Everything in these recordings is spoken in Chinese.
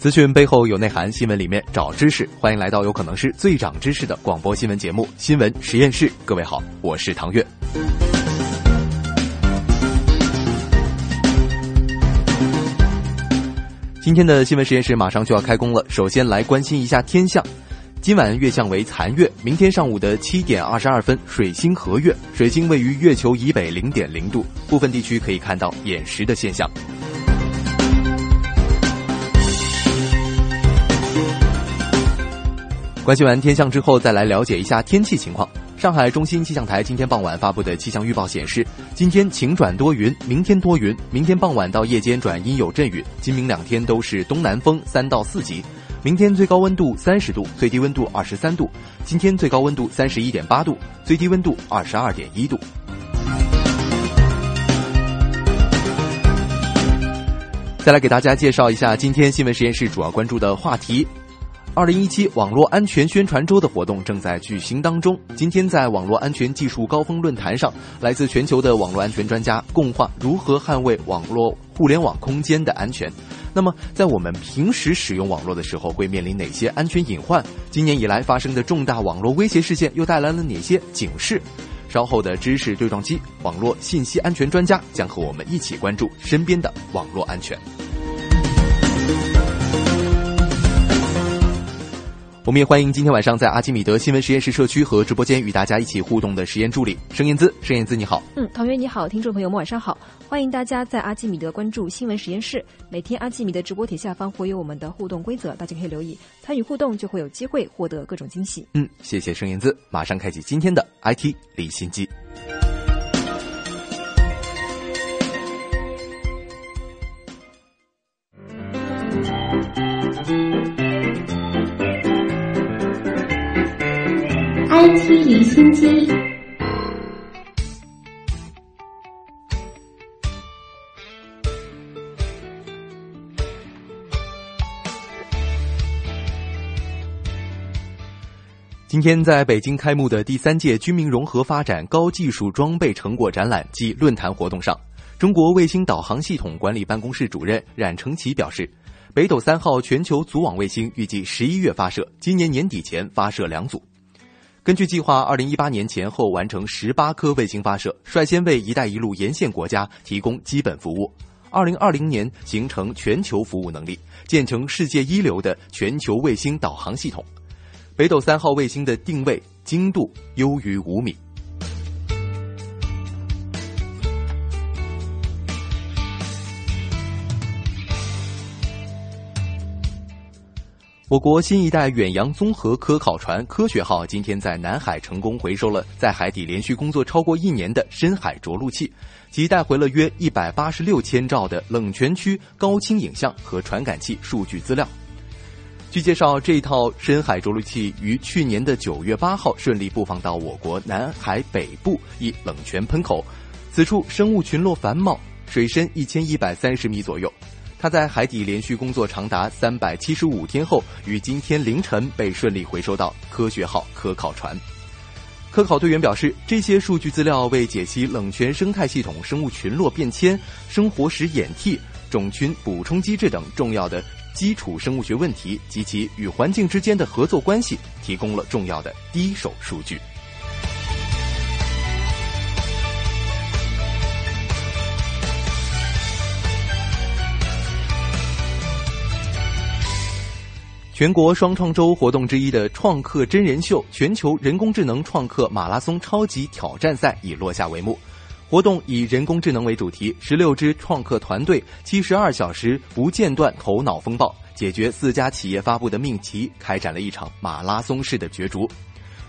资讯背后有内涵，新闻里面找知识。欢迎来到有可能是最长知识的广播新闻节目《新闻实验室》。各位好，我是唐月。今天的新闻实验室马上就要开工了，首先来关心一下天象。今晚月相为残月，明天上午的七点二十二分，水星合月，水星位于月球以北零点零度，部分地区可以看到眼食的现象。关心完天象之后，再来了解一下天气情况。上海中心气象台今天傍晚发布的气象预报显示，今天晴转多云，明天多云，明天傍晚到夜间转阴有阵雨。今明两天都是东南风三到四级。明天最高温度三十度，最低温度二十三度。今天最高温度三十一点八度，最低温度二十二点一度。再来给大家介绍一下今天新闻实验室主要关注的话题。二零一七网络安全宣传周的活动正在举行当中。今天在网络安全技术高峰论坛上，来自全球的网络安全专家共话如何捍卫网络互联网空间的安全。那么，在我们平时使用网络的时候，会面临哪些安全隐患？今年以来发生的重大网络威胁事件又带来了哪些警示？稍后的知识对撞机，网络信息安全专家将和我们一起关注身边的网络安全。我们也欢迎今天晚上在阿基米德新闻实验室社区和直播间与大家一起互动的实验助理盛燕姿。盛燕姿，你好。嗯，唐月你好，听众朋友们晚上好，欢迎大家在阿基米德关注新闻实验室。每天阿基米德直播帖下方会有我们的互动规则，大家可以留意参与互动，就会有机会获得各种惊喜。嗯，谢谢盛燕姿，马上开启今天的 IT 离心机。今天在北京开幕的第三届军民融合发展高技术装备成果展览暨论坛活动上，中国卫星导航系统管理办公室主任冉成奇表示，北斗三号全球组网卫星预计十一月发射，今年年底前发射两组。根据计划，二零一八年前后完成十八颗卫星发射，率先为“一带一路”沿线国家提供基本服务。二零二零年形成全球服务能力，建成世界一流的全球卫星导航系统。北斗三号卫星的定位精度优于五米。我国新一代远洋综合科考船“科学号”今天在南海成功回收了在海底连续工作超过一年的深海着陆器，即带回了约一百八十六千兆的冷泉区高清影像和传感器数据资料。据介绍，这套深海着陆器于去年的九月八号顺利布放到我国南海北部一冷泉喷口，此处生物群落繁茂，水深一千一百三十米左右。他在海底连续工作长达三百七十五天后，于今天凌晨被顺利回收到“科学号”科考船。科考队员表示，这些数据资料为解析冷泉生态系统生物群落变迁、生活史演替、种群补充机制等重要的基础生物学问题及其与环境之间的合作关系提供了重要的第一手数据。全国双创周活动之一的创客真人秀全球人工智能创客马拉松超级挑战赛已落下帷幕。活动以人工智能为主题，十六支创客团队七十二小时不间断头脑风暴，解决四家企业发布的命题，开展了一场马拉松式的角逐。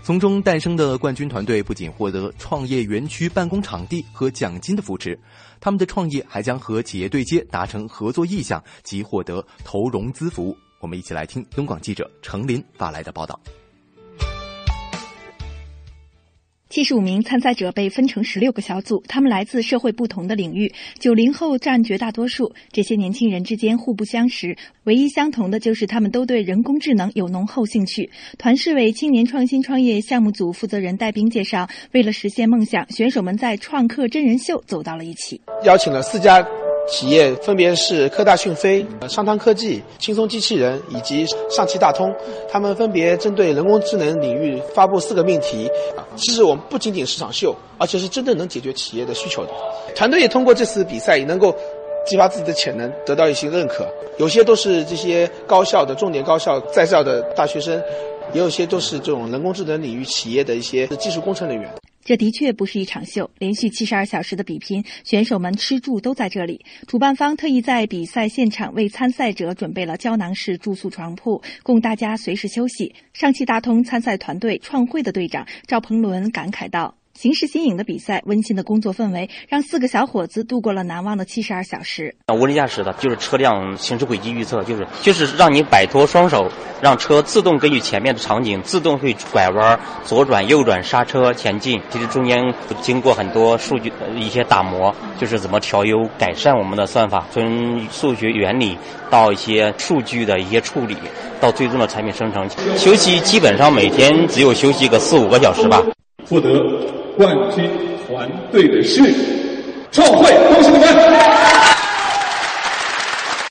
从中诞生的冠军团队不仅获得创业园区办公场地和奖金的扶持，他们的创业还将和企业对接，达成合作意向及获得投融资服务。我们一起来听东广记者程林发来的报道。七十五名参赛者被分成十六个小组，他们来自社会不同的领域。九零后占绝大多数，这些年轻人之间互不相识，唯一相同的就是他们都对人工智能有浓厚兴趣。团市委青年创新创业项目组负责人戴兵介绍，为了实现梦想，选手们在创客真人秀走到了一起，邀请了四家。企业分别是科大讯飞、商汤科技、轻松机器人以及上汽大通，他们分别针对人工智能领域发布四个命题。其实我们不仅仅是场秀，而且是真正能解决企业的需求的。团队也通过这次比赛，也能够激发自己的潜能，得到一些认可。有些都是这些高校的重点高校在校的大学生，也有些都是这种人工智能领域企业的一些技术工程人员。这的确不是一场秀，连续七十二小时的比拼，选手们吃住都在这里。主办方特意在比赛现场为参赛者准备了胶囊式住宿床铺，供大家随时休息。上汽大通参赛团队创会的队长赵鹏伦感慨道。形式新颖的比赛，温馨的工作氛围，让四个小伙子度过了难忘的七十二小时。无人驾驶的，就是车辆行驶轨迹预测，就是就是让你摆脱双手，让车自动根据前面的场景，自动会拐弯、左转、右转、刹车、前进。其实中间经过很多数据一些打磨，就是怎么调优、改善我们的算法，从数学原理到一些数据的一些处理，到最终的产品生成。休息基本上每天只有休息个四五个小时吧。获得。冠军团队的是创汇，恭喜你们！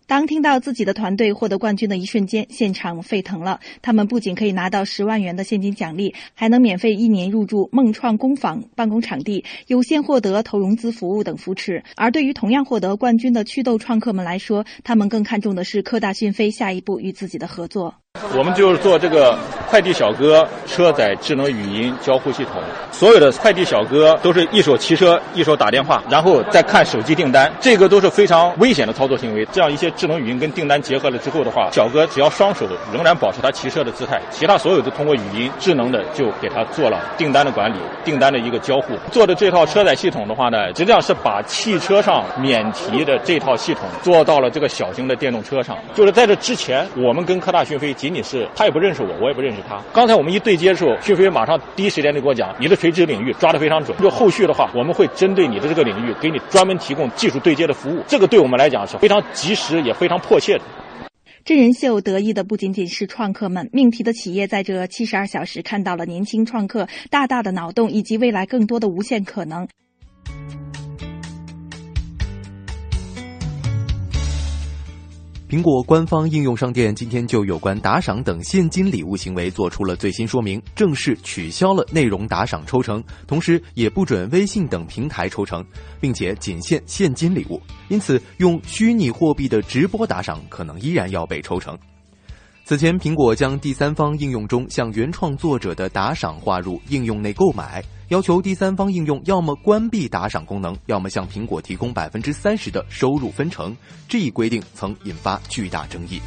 当听到自己的团队获得冠军的一瞬间，现场沸腾了。他们不仅可以拿到十万元的现金奖励，还能免费一年入驻梦创工坊办公场地，有限获得投融资服务等扶持。而对于同样获得冠军的祛痘创客们来说，他们更看重的是科大讯飞下一步与自己的合作。我们就是做这个快递小哥车载智能语音交互系统，所有的快递小哥都是一手骑车一手打电话，然后再看手机订单，这个都是非常危险的操作行为。这样一些智能语音跟订单结合了之后的话，小哥只要双手仍然保持他骑车的姿态，其他所有的通过语音智能的就给他做了订单的管理、订单的一个交互。做的这套车载系统的话呢，实际上是把汽车上免提的这套系统做到了这个小型的电动车上。就是在这之前，我们跟科大讯飞。仅仅是他也不认识我，我也不认识他。刚才我们一对接的时候，讯飞马上第一时间就跟我讲，你的垂直领域抓得非常准。就后续的话，我们会针对你的这个领域，给你专门提供技术对接的服务。这个对我们来讲是非常及时，也非常迫切的。真人秀得意的不仅仅是创客们，命题的企业在这七十二小时看到了年轻创客大大的脑洞以及未来更多的无限可能。苹果官方应用商店今天就有关打赏等现金礼物行为做出了最新说明，正式取消了内容打赏抽成，同时也不准微信等平台抽成，并且仅限现金礼物。因此，用虚拟货币的直播打赏可能依然要被抽成。此前，苹果将第三方应用中向原创作者的打赏划入应用内购买。要求第三方应用要么关闭打赏功能，要么向苹果提供百分之三十的收入分成。这一规定曾引发巨大争议。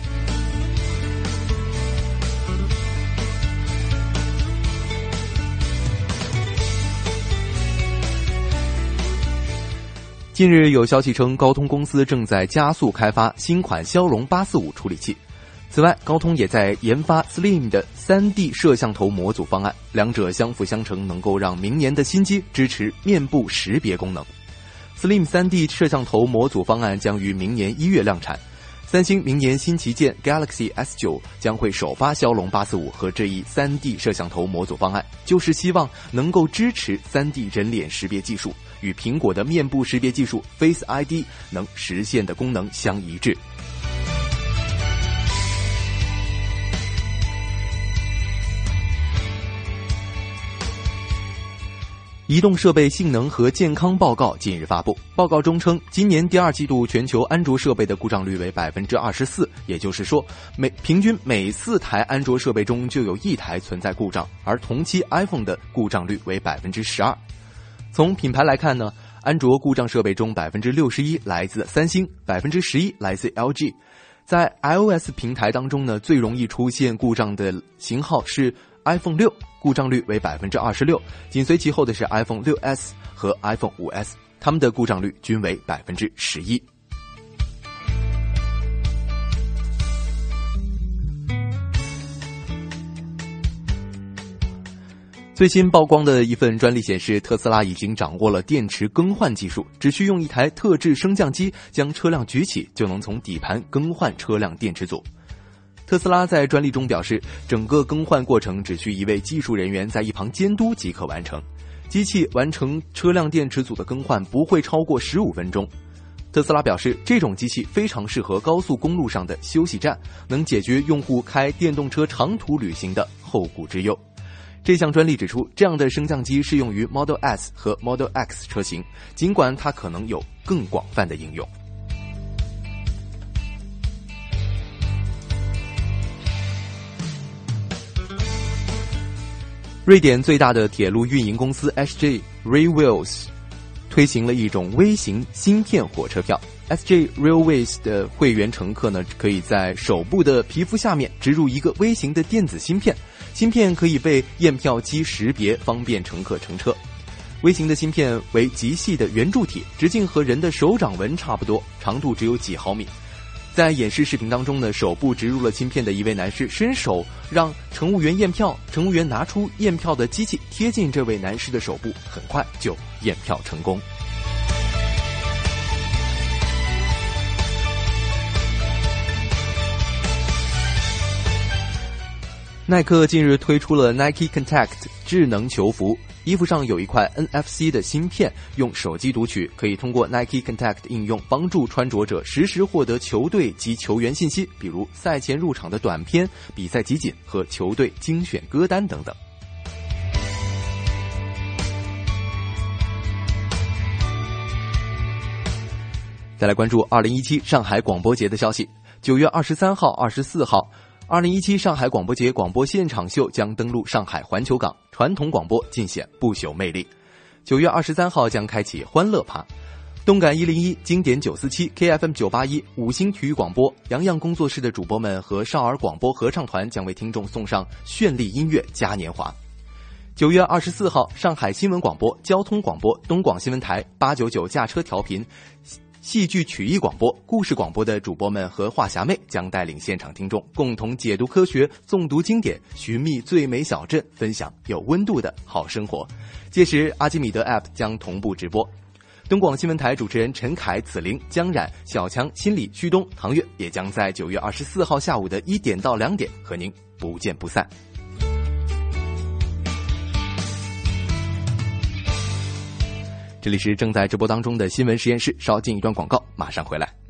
近日有消息称，高通公司正在加速开发新款骁龙八四五处理器。此外，高通也在研发 Slim 的 3D 摄像头模组方案，两者相辅相成，能够让明年的新机支持面部识别功能。Slim 3D 摄像头模组方案将于明年一月量产。三星明年新旗舰 Galaxy S9 将会首发骁龙八四五和这一 3D 摄像头模组方案，就是希望能够支持 3D 人脸识别技术，与苹果的面部识别技术 Face ID 能实现的功能相一致。移动设备性能和健康报告近日发布。报告中称，今年第二季度全球安卓设备的故障率为百分之二十四，也就是说，每平均每四台安卓设备中就有一台存在故障，而同期 iPhone 的故障率为百分之十二。从品牌来看呢，安卓故障设备中百分之六十一来自三星，百分之十一来自 LG。在 iOS 平台当中呢，最容易出现故障的型号是。iPhone 六，故障率为百分之二十六，紧随其后的是 iPhone 六 S 和 iPhone 五 S，它们的故障率均为百分之十一。最新曝光的一份专利显示，特斯拉已经掌握了电池更换技术，只需用一台特制升降机将车辆举起，就能从底盘更换车辆电池组。特斯拉在专利中表示，整个更换过程只需一位技术人员在一旁监督即可完成，机器完成车辆电池组的更换不会超过十五分钟。特斯拉表示，这种机器非常适合高速公路上的休息站，能解决用户开电动车长途旅行的后顾之忧。这项专利指出，这样的升降机适用于 Model S 和 Model X 车型，尽管它可能有更广泛的应用。瑞典最大的铁路运营公司 SJ Railways 推行了一种微型芯片火车票。SJ Railways 的会员乘客呢，可以在手部的皮肤下面植入一个微型的电子芯片。芯片可以被验票机识别，方便乘客乘车。微型的芯片为极细的圆柱体，直径和人的手掌纹差不多，长度只有几毫米。在演示视频当中呢，手部植入了芯片的一位男士伸手让乘务员验票，乘务员拿出验票的机器贴近这位男士的手部，很快就验票成功。耐克近日推出了 Nike Contact 智能球服，衣服上有一块 NFC 的芯片，用手机读取，可以通过 Nike Contact 应用帮助穿着者实时获得球队及球员信息，比如赛前入场的短片、比赛集锦和球队精选歌单等等。再来关注二零一七上海广播节的消息，九月二十三号、二十四号。二零一七上海广播节广播现场秀将登陆上海环球港，传统广播尽显不朽魅力。九月二十三号将开启欢乐趴，动感一零一、经典九四七、KFM 九八一、五星体育广播、洋洋工作室的主播们和少儿广播合唱团将为听众送上绚丽音乐嘉年华。九月二十四号，上海新闻广播、交通广播、东广新闻台八九九驾车调频。戏剧曲艺广播、故事广播的主播们和话匣妹将带领现场听众共同解读科学、诵读经典、寻觅最美小镇，分享有温度的好生活。届时，阿基米德 App 将同步直播。东广新闻台主持人陈凯、子玲、江冉、小强、心理、旭东、唐月也将在九月二十四号下午的一点到两点和您不见不散。这里是正在直播当中的新闻实验室，稍进一段广告，马上回来。